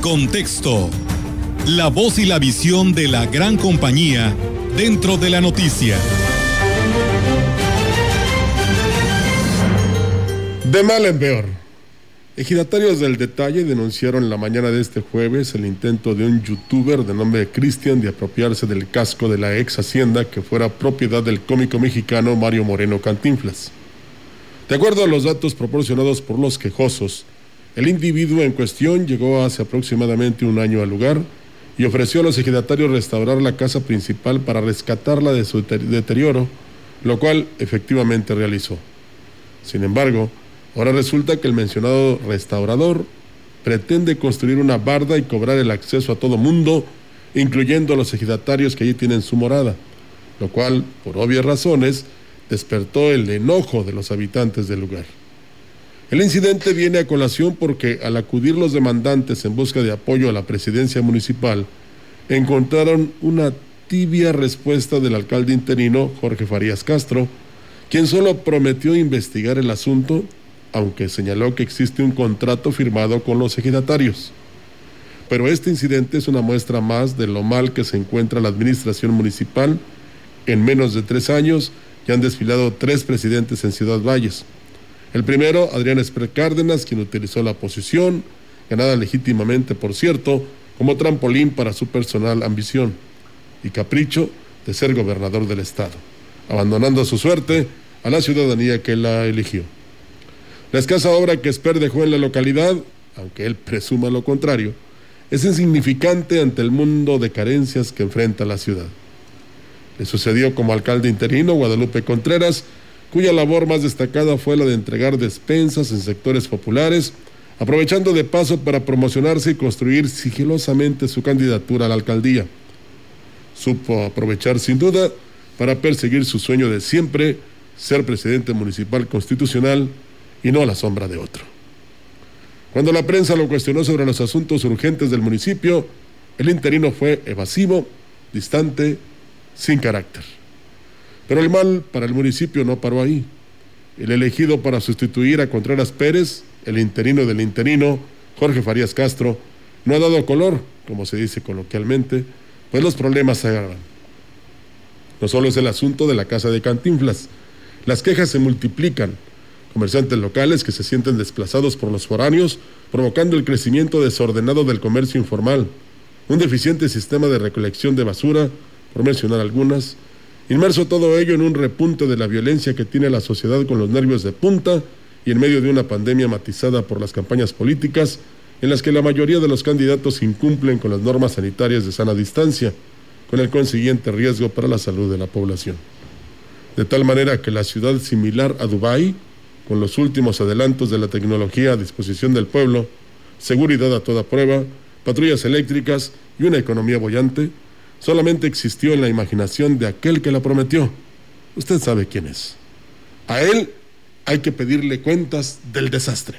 contexto. La voz y la visión de la gran compañía dentro de la noticia. De mal en peor. Ejidatarios del detalle denunciaron la mañana de este jueves el intento de un youtuber de nombre Cristian de apropiarse del casco de la ex hacienda que fuera propiedad del cómico mexicano Mario Moreno Cantinflas. De acuerdo a los datos proporcionados por los quejosos, el individuo en cuestión llegó hace aproximadamente un año al lugar y ofreció a los ejidatarios restaurar la casa principal para rescatarla de su deterioro, lo cual efectivamente realizó. Sin embargo, ahora resulta que el mencionado restaurador pretende construir una barda y cobrar el acceso a todo mundo, incluyendo a los ejidatarios que allí tienen su morada, lo cual, por obvias razones, despertó el enojo de los habitantes del lugar. El incidente viene a colación porque al acudir los demandantes en busca de apoyo a la presidencia municipal, encontraron una tibia respuesta del alcalde interino Jorge Farías Castro, quien solo prometió investigar el asunto, aunque señaló que existe un contrato firmado con los ejidatarios. Pero este incidente es una muestra más de lo mal que se encuentra la administración municipal. En menos de tres años ya han desfilado tres presidentes en Ciudad Valles. El primero, Adrián Esper Cárdenas, quien utilizó la posición, ganada legítimamente, por cierto, como trampolín para su personal ambición y capricho de ser gobernador del Estado, abandonando a su suerte a la ciudadanía que la eligió. La escasa obra que Esper dejó en la localidad, aunque él presuma lo contrario, es insignificante ante el mundo de carencias que enfrenta la ciudad. Le sucedió como alcalde interino Guadalupe Contreras, cuya labor más destacada fue la de entregar despensas en sectores populares, aprovechando de paso para promocionarse y construir sigilosamente su candidatura a la alcaldía. Supo aprovechar sin duda para perseguir su sueño de siempre, ser presidente municipal constitucional y no a la sombra de otro. Cuando la prensa lo cuestionó sobre los asuntos urgentes del municipio, el interino fue evasivo, distante, sin carácter. Pero el mal para el municipio no paró ahí. El elegido para sustituir a Contreras Pérez, el interino del interino, Jorge Farías Castro, no ha dado color, como se dice coloquialmente, pues los problemas se agravan. No solo es el asunto de la casa de Cantinflas, las quejas se multiplican. Comerciantes locales que se sienten desplazados por los foráneos, provocando el crecimiento desordenado del comercio informal, un deficiente sistema de recolección de basura, por mencionar algunas, Inmerso todo ello en un repunte de la violencia que tiene la sociedad con los nervios de punta y en medio de una pandemia matizada por las campañas políticas en las que la mayoría de los candidatos incumplen con las normas sanitarias de sana distancia, con el consiguiente riesgo para la salud de la población. De tal manera que la ciudad similar a Dubái, con los últimos adelantos de la tecnología a disposición del pueblo, seguridad a toda prueba, patrullas eléctricas y una economía bollante, solamente existió en la imaginación de aquel que la prometió. Usted sabe quién es. A él hay que pedirle cuentas del desastre.